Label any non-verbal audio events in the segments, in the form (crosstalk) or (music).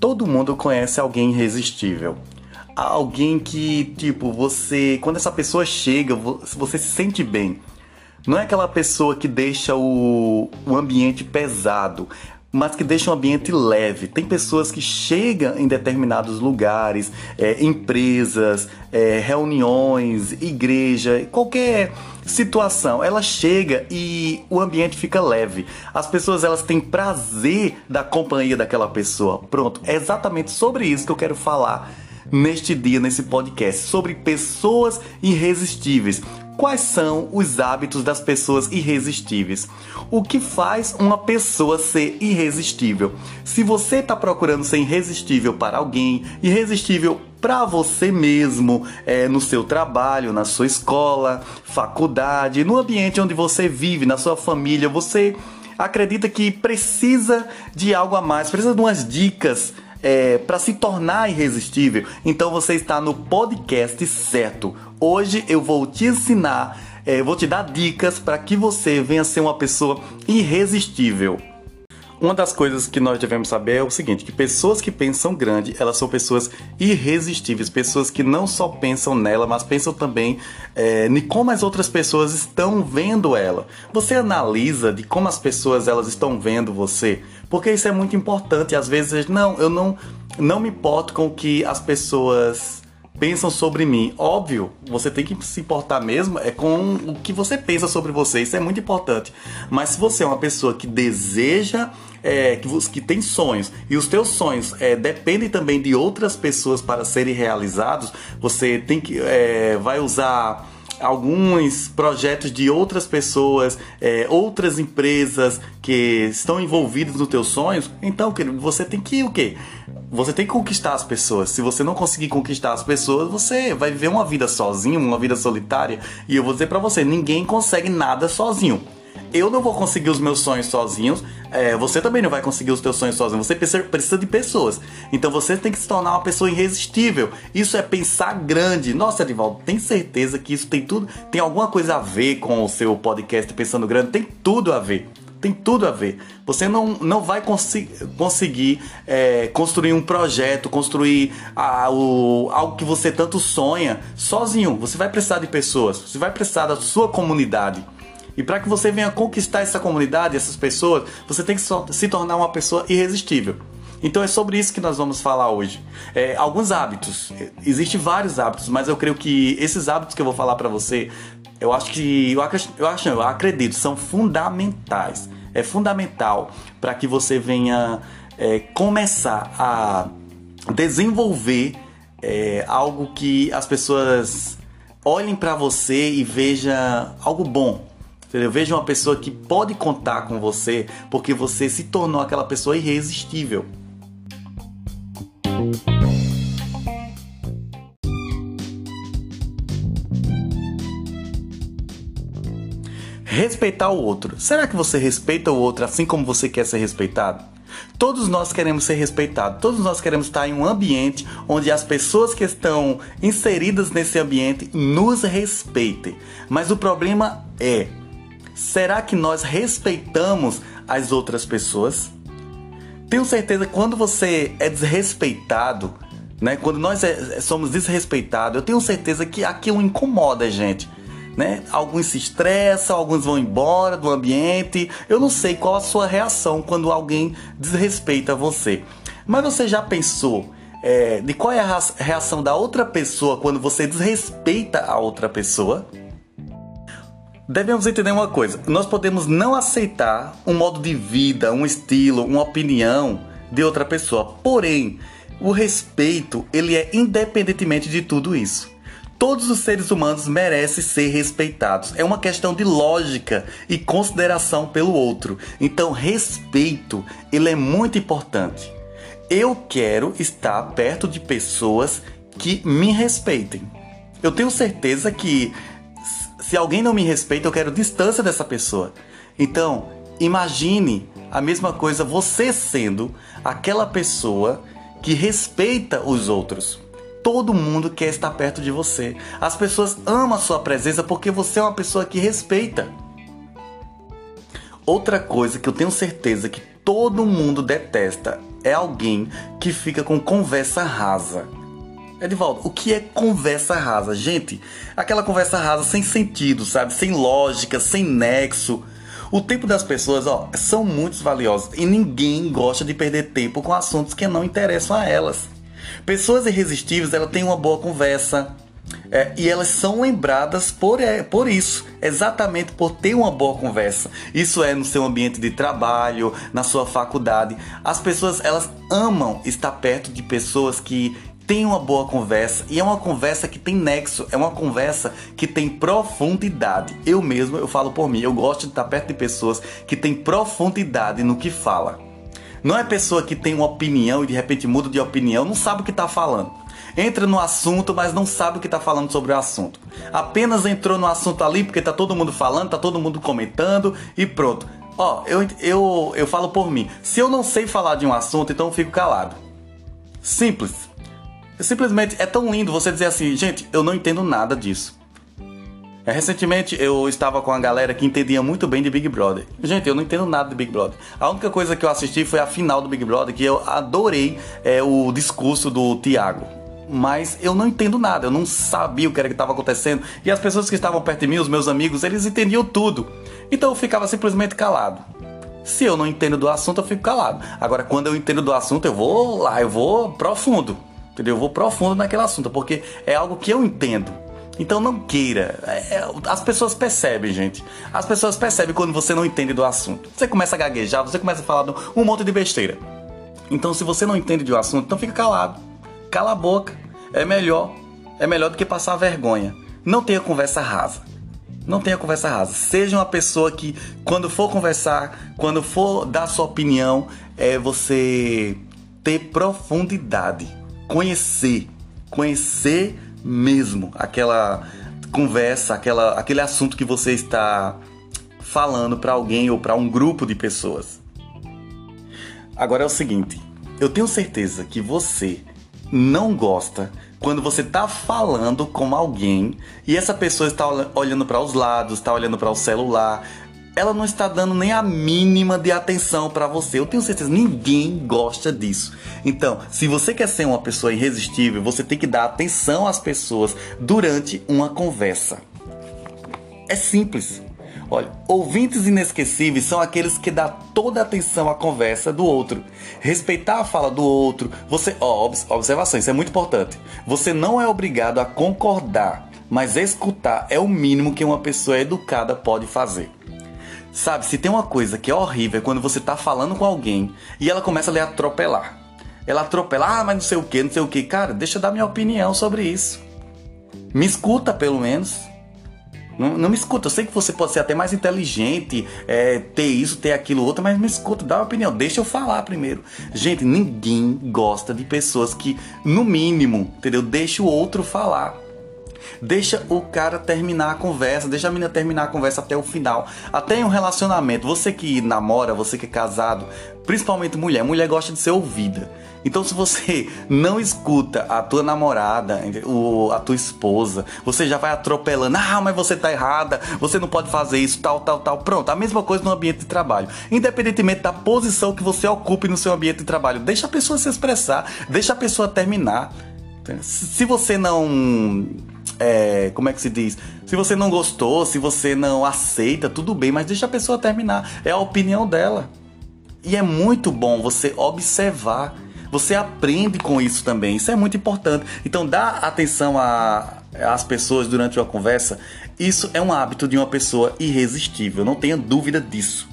Todo mundo conhece alguém irresistível. Alguém que, tipo, você. Quando essa pessoa chega, você se sente bem. Não é aquela pessoa que deixa o, o ambiente pesado mas que deixa um ambiente leve. Tem pessoas que chegam em determinados lugares, é, empresas, é, reuniões, igreja, qualquer situação, ela chega e o ambiente fica leve. As pessoas elas têm prazer da companhia daquela pessoa. Pronto, é exatamente sobre isso que eu quero falar neste dia, nesse podcast, sobre pessoas irresistíveis. Quais são os hábitos das pessoas irresistíveis? O que faz uma pessoa ser irresistível? Se você está procurando ser irresistível para alguém, irresistível para você mesmo, é, no seu trabalho, na sua escola, faculdade, no ambiente onde você vive, na sua família, você acredita que precisa de algo a mais, precisa de umas dicas é, para se tornar irresistível, então você está no podcast certo. Hoje eu vou te ensinar, é, vou te dar dicas para que você venha ser uma pessoa irresistível. Uma das coisas que nós devemos saber é o seguinte, que pessoas que pensam grande, elas são pessoas irresistíveis, pessoas que não só pensam nela, mas pensam também é, em como as outras pessoas estão vendo ela. Você analisa de como as pessoas elas estão vendo você, porque isso é muito importante. Às vezes, não, eu não, não me importo com o que as pessoas pensam sobre mim. Óbvio, você tem que se importar mesmo é com o que você pensa sobre você, isso é muito importante. Mas se você é uma pessoa que deseja, é, que, que tem sonhos, e os teus sonhos é, dependem também de outras pessoas para serem realizados, você tem que é, vai usar alguns projetos de outras pessoas, é, outras empresas que estão envolvidas nos teus sonhos, então, querido, você tem que o quê? Você tem que conquistar as pessoas. Se você não conseguir conquistar as pessoas, você vai viver uma vida sozinho, uma vida solitária. E eu vou dizer para você, ninguém consegue nada sozinho eu não vou conseguir os meus sonhos sozinhos, é, você também não vai conseguir os seus sonhos sozinho. Você precisa de pessoas. Então você tem que se tornar uma pessoa irresistível. Isso é pensar grande. Nossa, Edivaldo, tem certeza que isso tem tudo, tem alguma coisa a ver com o seu podcast Pensando Grande? Tem tudo a ver. Tem tudo a ver. Você não, não vai consi conseguir é, construir um projeto, construir a, o, algo que você tanto sonha sozinho. Você vai precisar de pessoas, você vai precisar da sua comunidade. E para que você venha conquistar essa comunidade, essas pessoas, você tem que se tornar uma pessoa irresistível. Então é sobre isso que nós vamos falar hoje. É, alguns hábitos. Existem vários hábitos, mas eu creio que esses hábitos que eu vou falar para você, eu acho que eu, eu acho, eu acredito, são fundamentais. É fundamental para que você venha é, começar a desenvolver é, algo que as pessoas olhem para você e vejam algo bom, Entendeu? Veja uma pessoa que pode contar com você porque você se tornou aquela pessoa irresistível. Respeitar o outro. Será que você respeita o outro assim como você quer ser respeitado? Todos nós queremos ser respeitados, todos nós queremos estar em um ambiente onde as pessoas que estão inseridas nesse ambiente nos respeitem. Mas o problema é Será que nós respeitamos as outras pessoas? Tenho certeza que quando você é desrespeitado, né? Quando nós é, somos desrespeitados, eu tenho certeza que aquilo incomoda a gente. Né? Alguns se estressam, alguns vão embora do ambiente. Eu não sei qual a sua reação quando alguém desrespeita você. Mas você já pensou é, de qual é a reação da outra pessoa quando você desrespeita a outra pessoa? Devemos entender uma coisa: nós podemos não aceitar um modo de vida, um estilo, uma opinião de outra pessoa. Porém, o respeito ele é independentemente de tudo isso. Todos os seres humanos merecem ser respeitados. É uma questão de lógica e consideração pelo outro. Então, respeito ele é muito importante. Eu quero estar perto de pessoas que me respeitem. Eu tenho certeza que se alguém não me respeita, eu quero distância dessa pessoa. Então, imagine a mesma coisa você sendo aquela pessoa que respeita os outros. Todo mundo quer estar perto de você. As pessoas amam a sua presença porque você é uma pessoa que respeita. outra coisa que eu tenho certeza que todo mundo detesta é alguém que fica com conversa rasa. Edivaldo, o que é conversa rasa? Gente, aquela conversa rasa sem sentido, sabe? Sem lógica, sem nexo. O tempo das pessoas, ó, são muito valiosos e ninguém gosta de perder tempo com assuntos que não interessam a elas. Pessoas irresistíveis, elas têm uma boa conversa, é, e elas são lembradas por, é, por isso, exatamente por ter uma boa conversa. Isso é no seu ambiente de trabalho, na sua faculdade. As pessoas elas amam estar perto de pessoas que têm uma boa conversa e é uma conversa que tem nexo, é uma conversa que tem profundidade. Eu mesmo, eu falo por mim, eu gosto de estar perto de pessoas que têm profundidade no que fala. Não é pessoa que tem uma opinião e de repente muda de opinião, não sabe o que está falando entra no assunto, mas não sabe o que está falando sobre o assunto. Apenas entrou no assunto ali porque tá todo mundo falando, tá todo mundo comentando e pronto. Ó, eu, eu, eu falo por mim. Se eu não sei falar de um assunto, então eu fico calado. Simples. Simplesmente é tão lindo você dizer assim, gente, eu não entendo nada disso. É, recentemente eu estava com a galera que entendia muito bem de Big Brother. Gente, eu não entendo nada de Big Brother. A única coisa que eu assisti foi a final do Big Brother, que eu adorei é, o discurso do Thiago mas eu não entendo nada, eu não sabia o que era que estava acontecendo. E as pessoas que estavam perto de mim, os meus amigos, eles entendiam tudo. Então eu ficava simplesmente calado. Se eu não entendo do assunto, eu fico calado. Agora, quando eu entendo do assunto, eu vou lá, eu vou profundo. Entendeu? Eu vou profundo naquele assunto, porque é algo que eu entendo. Então não queira. É, é as pessoas percebem, gente. As pessoas percebem quando você não entende do assunto. Você começa a gaguejar, você começa a falar um monte de besteira. Então, se você não entende do assunto, então fica calado cala a boca. É melhor. É melhor do que passar vergonha. Não tenha conversa rasa. Não tenha conversa rasa. Seja uma pessoa que, quando for conversar, quando for dar sua opinião, é você ter profundidade. Conhecer. Conhecer mesmo aquela conversa, aquela, aquele assunto que você está falando para alguém ou para um grupo de pessoas. Agora é o seguinte, eu tenho certeza que você não gosta quando você tá falando com alguém e essa pessoa está olhando para os lados, está olhando para o celular, ela não está dando nem a mínima de atenção para você. Eu tenho certeza, ninguém gosta disso. Então, se você quer ser uma pessoa irresistível, você tem que dar atenção às pessoas durante uma conversa. É simples. Olha, ouvintes inesquecíveis são aqueles que dão toda a atenção à conversa do outro. Respeitar a fala do outro. Você, ó, observação, isso é muito importante. Você não é obrigado a concordar, mas escutar é o mínimo que uma pessoa educada pode fazer. Sabe, se tem uma coisa que é horrível é quando você tá falando com alguém e ela começa a lhe atropelar. Ela atropela, ah, mas não sei o que, não sei o que. Cara, deixa eu dar minha opinião sobre isso. Me escuta pelo menos. Não, não, me escuta, eu sei que você pode ser até mais inteligente, é, ter isso, ter aquilo, outro, mas me escuta, dá uma opinião, deixa eu falar primeiro. Gente, ninguém gosta de pessoas que, no mínimo, entendeu? Deixa o outro falar. Deixa o cara terminar a conversa, deixa a menina terminar a conversa até o final. Até em um relacionamento, você que namora, você que é casado, principalmente mulher, mulher gosta de ser ouvida. Então, se você (laughs) não escuta a tua namorada, a tua esposa, você já vai atropelando. Ah, mas você tá errada, você não pode fazer isso, tal, tal, tal. Pronto, a mesma coisa no ambiente de trabalho. Independentemente da posição que você ocupe no seu ambiente de trabalho, deixa a pessoa se expressar, deixa a pessoa terminar. Se você não. É, como é que se diz? Se você não gostou, se você não aceita, tudo bem, mas deixa a pessoa terminar. É a opinião dela. E é muito bom você observar você aprende com isso também. Isso é muito importante. Então, dar atenção às pessoas durante uma conversa, isso é um hábito de uma pessoa irresistível. Não tenha dúvida disso.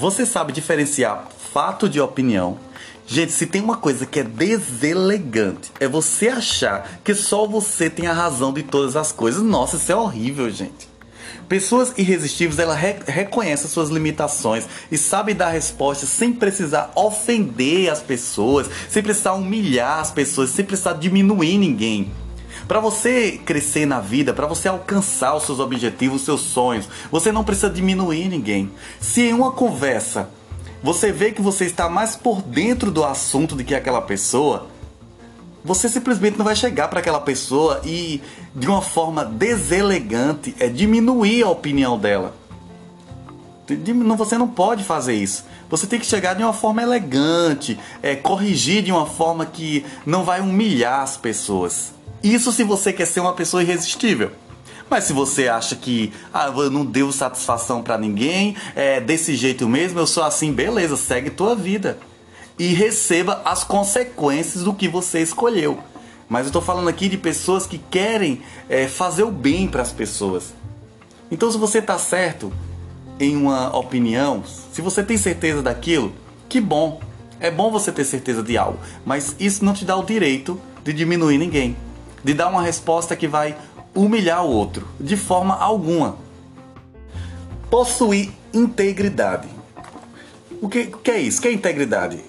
Você sabe diferenciar fato de opinião Gente, se tem uma coisa que é deselegante, é você achar que só você tem a razão de todas as coisas. Nossa, isso é horrível, gente. Pessoas irresistíveis, ela re reconhece suas limitações e sabe dar respostas sem precisar ofender as pessoas, sem precisar humilhar as pessoas, sem precisar diminuir ninguém. Para você crescer na vida, para você alcançar os seus objetivos, os seus sonhos, você não precisa diminuir ninguém. Se em uma conversa você vê que você está mais por dentro do assunto do que aquela pessoa, Você simplesmente não vai chegar para aquela pessoa e, de uma forma deselegante, é diminuir a opinião dela. Você não pode fazer isso. Você tem que chegar de uma forma elegante, é, corrigir de uma forma que não vai humilhar as pessoas. Isso se você quer ser uma pessoa irresistível. Mas se você acha que ah, eu não devo satisfação para ninguém, é desse jeito mesmo, eu sou assim, beleza, segue tua vida. E receba as consequências do que você escolheu. Mas eu estou falando aqui de pessoas que querem é, fazer o bem para as pessoas. Então, se você está certo em uma opinião, se você tem certeza daquilo, que bom. É bom você ter certeza de algo, mas isso não te dá o direito de diminuir ninguém, de dar uma resposta que vai humilhar o outro, de forma alguma. Possuir integridade. O que, que é isso? O que é integridade?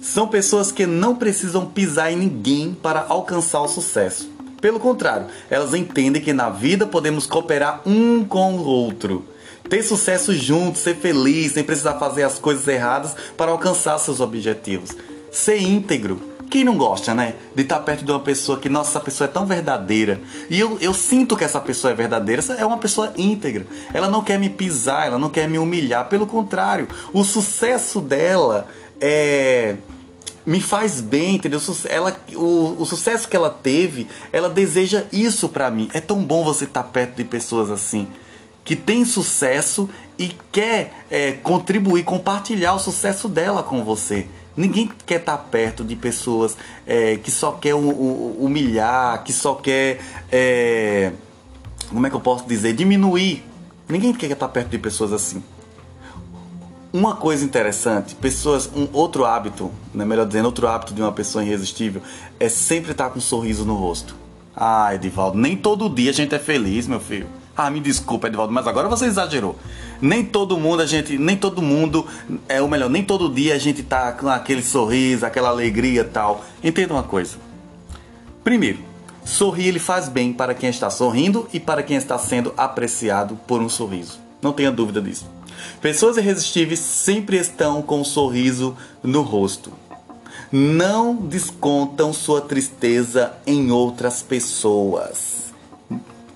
São pessoas que não precisam pisar em ninguém para alcançar o sucesso. Pelo contrário, elas entendem que na vida podemos cooperar um com o outro. Ter sucesso juntos, ser feliz, sem precisar fazer as coisas erradas para alcançar seus objetivos. Ser íntegro, quem não gosta, né? De estar perto de uma pessoa que, nossa, essa pessoa é tão verdadeira. E eu, eu sinto que essa pessoa é verdadeira. Essa é uma pessoa íntegra. Ela não quer me pisar, ela não quer me humilhar. Pelo contrário, o sucesso dela é me faz bem, entendeu? Ela, o, o sucesso que ela teve, ela deseja isso para mim. É tão bom você estar perto de pessoas assim, que tem sucesso e quer é, contribuir, compartilhar o sucesso dela com você. Ninguém quer estar perto de pessoas é, que só quer humilhar, que só quer. É, como é que eu posso dizer? Diminuir. Ninguém quer estar perto de pessoas assim. Uma coisa interessante, pessoas, um outro hábito, né, melhor dizendo, outro hábito de uma pessoa irresistível é sempre estar com um sorriso no rosto. Ah, Edivaldo, nem todo dia a gente é feliz, meu filho. Ah, me desculpa, Edvaldo, mas agora você exagerou. Nem todo mundo a gente, nem todo mundo, é o melhor, nem todo dia a gente tá com aquele sorriso, aquela alegria tal. Entenda uma coisa. Primeiro, sorrir ele faz bem para quem está sorrindo e para quem está sendo apreciado por um sorriso. Não tenha dúvida disso. Pessoas irresistíveis sempre estão com um sorriso no rosto. Não descontam sua tristeza em outras pessoas.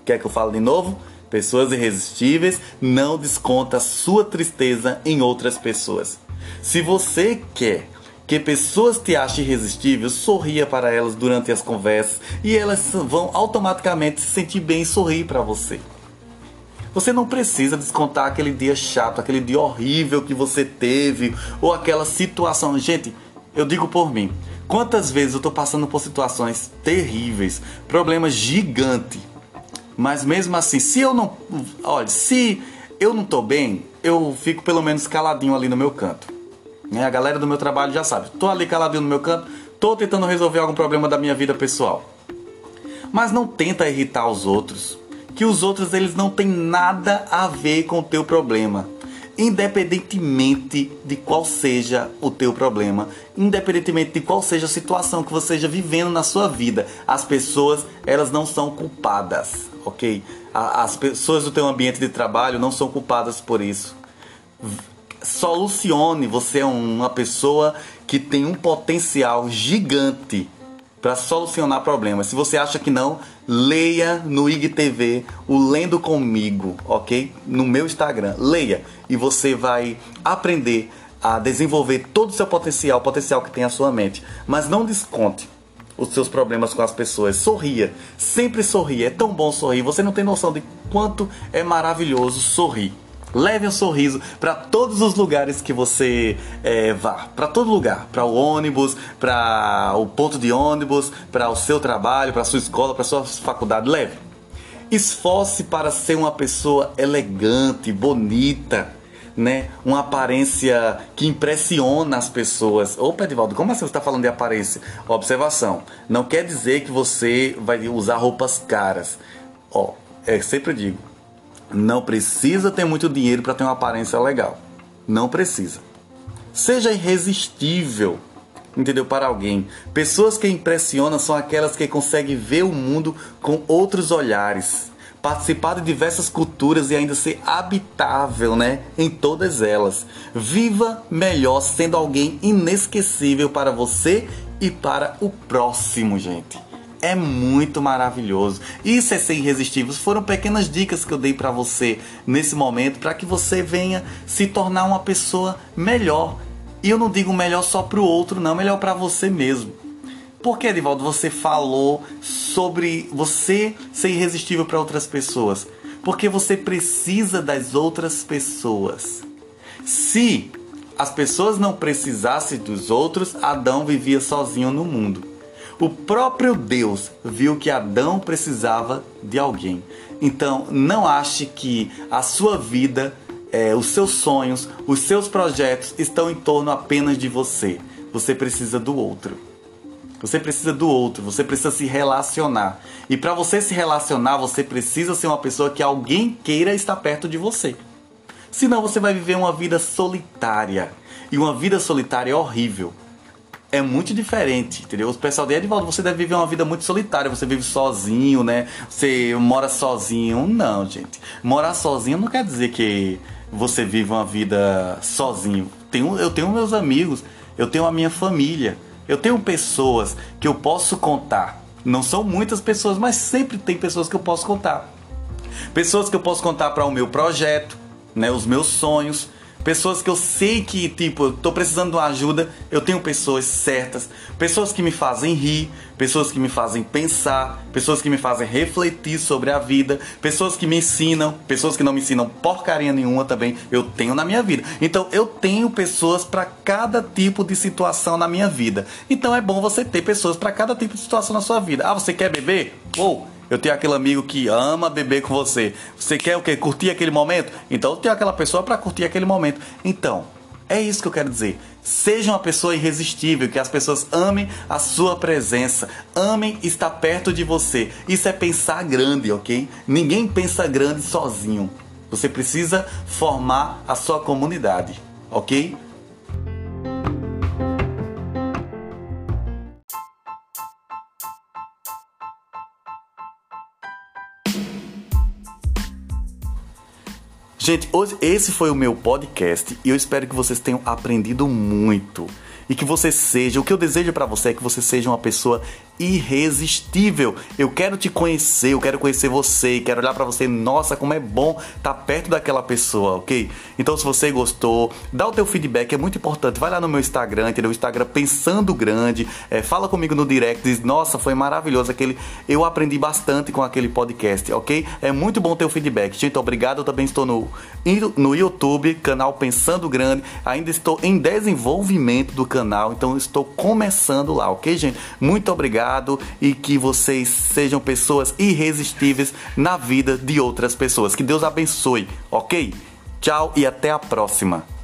Quer que eu fale de novo? Pessoas irresistíveis não desconta sua tristeza em outras pessoas. Se você quer que pessoas te achem irresistível, sorria para elas durante as conversas e elas vão automaticamente se sentir bem e sorrir para você. Você não precisa descontar aquele dia chato, aquele dia horrível que você teve ou aquela situação. Gente, eu digo por mim. Quantas vezes eu estou passando por situações terríveis, problemas gigantes mas mesmo assim, se eu não. Olha, se eu não tô bem, eu fico pelo menos caladinho ali no meu canto. Né? A galera do meu trabalho já sabe. Tô ali caladinho no meu canto, tô tentando resolver algum problema da minha vida pessoal. Mas não tenta irritar os outros. Que os outros eles não têm nada a ver com o teu problema independentemente de qual seja o teu problema, independentemente de qual seja a situação que você esteja vivendo na sua vida, as pessoas elas não são culpadas, ok? As pessoas do teu ambiente de trabalho não são culpadas por isso. Solucione, você é uma pessoa que tem um potencial gigante para solucionar problemas. Se você acha que não, leia no IGTV o Lendo Comigo, ok? No meu Instagram. Leia e você vai aprender a desenvolver todo o seu potencial, o potencial que tem a sua mente. Mas não desconte os seus problemas com as pessoas. Sorria, sempre sorria. É tão bom sorrir. Você não tem noção de quanto é maravilhoso sorrir. Leve um sorriso para todos os lugares que você é, vá, para todo lugar, para o ônibus, para o ponto de ônibus, para o seu trabalho, para sua escola, para sua faculdade. Leve. Esforce para ser uma pessoa elegante, bonita, né? Uma aparência que impressiona as pessoas. Opa, Edivaldo, como assim você está falando de aparência? Observação. Não quer dizer que você vai usar roupas caras. Ó, é sempre digo, não precisa ter muito dinheiro para ter uma aparência legal. Não precisa. Seja irresistível, entendeu? Para alguém. Pessoas que impressionam são aquelas que conseguem ver o mundo com outros olhares. Participar de diversas culturas e ainda ser habitável, né, em todas elas. Viva melhor sendo alguém inesquecível para você e para o próximo, gente. É muito maravilhoso. Isso é ser irresistível. Foram pequenas dicas que eu dei para você nesse momento para que você venha se tornar uma pessoa melhor. E eu não digo melhor só para o outro, não, melhor para você mesmo. Por que, Edivaldo, você falou sobre você ser irresistível para outras pessoas? Porque você precisa das outras pessoas. Se as pessoas não precisassem dos outros, Adão vivia sozinho no mundo. O próprio Deus viu que Adão precisava de alguém. Então, não ache que a sua vida, é, os seus sonhos, os seus projetos estão em torno apenas de você. Você precisa do outro. Você precisa do outro, você precisa se relacionar. E para você se relacionar, você precisa ser uma pessoa que alguém queira estar perto de você. Senão você vai viver uma vida solitária. E uma vida solitária é horrível. É muito diferente, entendeu? O pessoal de Edvaldo, você deve viver uma vida muito solitária, você vive sozinho, né? Você mora sozinho. Não, gente. Morar sozinho não quer dizer que você vive uma vida sozinho. Tenho, eu tenho meus amigos, eu tenho a minha família. Eu tenho pessoas que eu posso contar. Não são muitas pessoas, mas sempre tem pessoas que eu posso contar. Pessoas que eu posso contar para o meu projeto, né, os meus sonhos, Pessoas que eu sei que, tipo, eu tô precisando de uma ajuda, eu tenho pessoas certas, pessoas que me fazem rir, pessoas que me fazem pensar, pessoas que me fazem refletir sobre a vida, pessoas que me ensinam, pessoas que não me ensinam porcaria nenhuma também, eu tenho na minha vida. Então eu tenho pessoas para cada tipo de situação na minha vida. Então é bom você ter pessoas para cada tipo de situação na sua vida. Ah, você quer beber? Ou oh, eu tenho aquele amigo que ama beber com você. Você quer o quê? Curtir aquele momento? Então eu tenho aquela pessoa para curtir aquele momento. Então, é isso que eu quero dizer. Seja uma pessoa irresistível, que as pessoas amem a sua presença, amem estar perto de você. Isso é pensar grande, ok? Ninguém pensa grande sozinho. Você precisa formar a sua comunidade, ok? Gente, hoje esse foi o meu podcast e eu espero que vocês tenham aprendido muito. E que você seja, o que eu desejo para você é que você seja uma pessoa irresistível. Eu quero te conhecer, eu quero conhecer você, quero olhar para você, nossa, como é bom estar tá perto daquela pessoa, ok? Então, se você gostou, dá o teu feedback, é muito importante. Vai lá no meu Instagram, entendeu? O Instagram Pensando Grande, é, fala comigo no direct, diz, nossa, foi maravilhoso aquele. Eu aprendi bastante com aquele podcast, ok? É muito bom ter o feedback. Gente, obrigado. Eu também estou no, no YouTube, canal Pensando Grande. Ainda estou em desenvolvimento do canal, então estou começando lá, ok, gente? Muito obrigado e que vocês sejam pessoas irresistíveis na vida de outras pessoas. Que Deus abençoe, ok? Tchau e até a próxima.